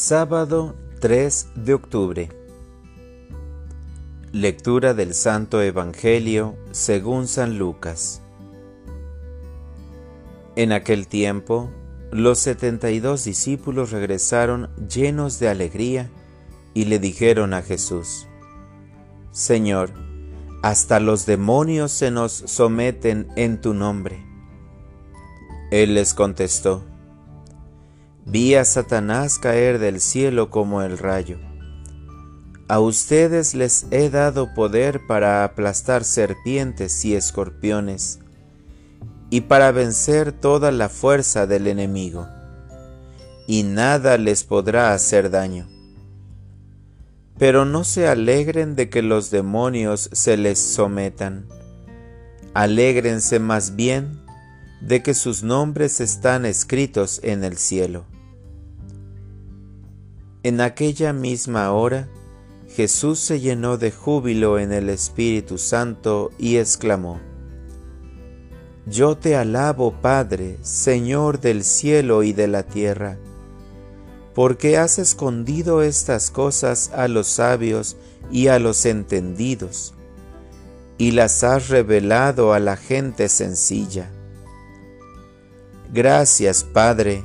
Sábado 3 de octubre. Lectura del Santo Evangelio según San Lucas. En aquel tiempo, los setenta y dos discípulos regresaron llenos de alegría y le dijeron a Jesús, Señor, hasta los demonios se nos someten en tu nombre. Él les contestó, Vi a Satanás caer del cielo como el rayo. A ustedes les he dado poder para aplastar serpientes y escorpiones, y para vencer toda la fuerza del enemigo, y nada les podrá hacer daño. Pero no se alegren de que los demonios se les sometan, alégrense más bien de que sus nombres están escritos en el cielo. En aquella misma hora, Jesús se llenó de júbilo en el Espíritu Santo y exclamó, Yo te alabo, Padre, Señor del cielo y de la tierra, porque has escondido estas cosas a los sabios y a los entendidos, y las has revelado a la gente sencilla. Gracias, Padre,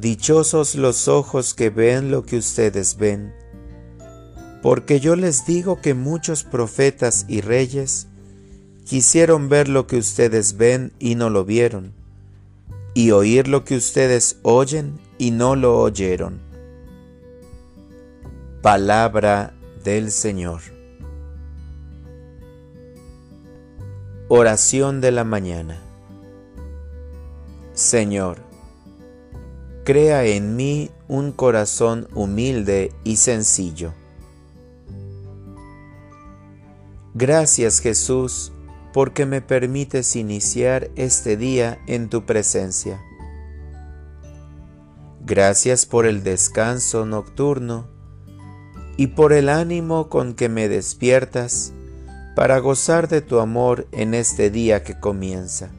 Dichosos los ojos que ven lo que ustedes ven, porque yo les digo que muchos profetas y reyes quisieron ver lo que ustedes ven y no lo vieron, y oír lo que ustedes oyen y no lo oyeron. Palabra del Señor. Oración de la mañana. Señor, crea en mí un corazón humilde y sencillo. Gracias Jesús porque me permites iniciar este día en tu presencia. Gracias por el descanso nocturno y por el ánimo con que me despiertas para gozar de tu amor en este día que comienza.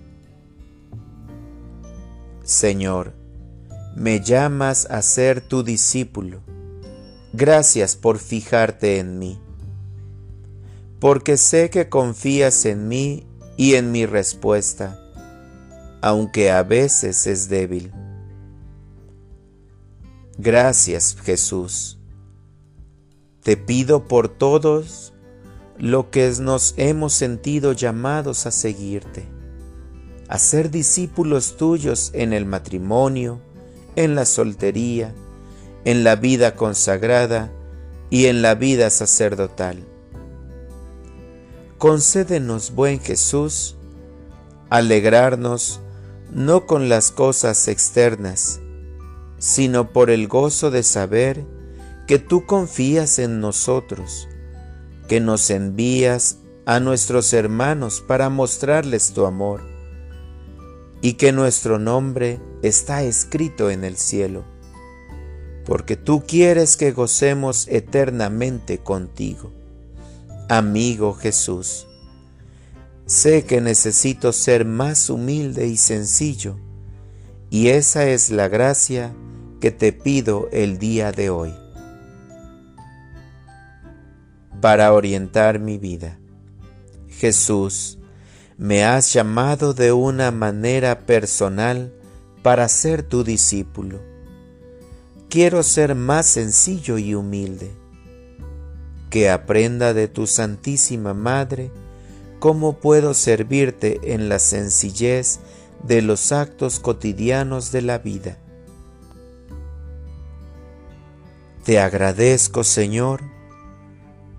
Señor, me llamas a ser tu discípulo. Gracias por fijarte en mí, porque sé que confías en mí y en mi respuesta, aunque a veces es débil. Gracias Jesús. Te pido por todos lo que nos hemos sentido llamados a seguirte, a ser discípulos tuyos en el matrimonio, en la soltería, en la vida consagrada y en la vida sacerdotal. Concédenos, buen Jesús, alegrarnos no con las cosas externas, sino por el gozo de saber que tú confías en nosotros, que nos envías a nuestros hermanos para mostrarles tu amor y que nuestro nombre está escrito en el cielo, porque tú quieres que gocemos eternamente contigo. Amigo Jesús, sé que necesito ser más humilde y sencillo, y esa es la gracia que te pido el día de hoy. Para orientar mi vida. Jesús, me has llamado de una manera personal para ser tu discípulo. Quiero ser más sencillo y humilde. Que aprenda de tu Santísima Madre cómo puedo servirte en la sencillez de los actos cotidianos de la vida. Te agradezco, Señor,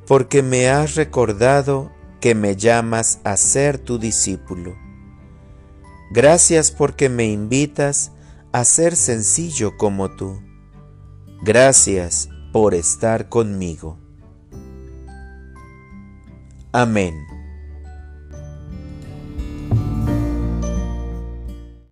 porque me has recordado que me llamas a ser tu discípulo. Gracias porque me invitas a ser sencillo como tú. Gracias por estar conmigo. Amén.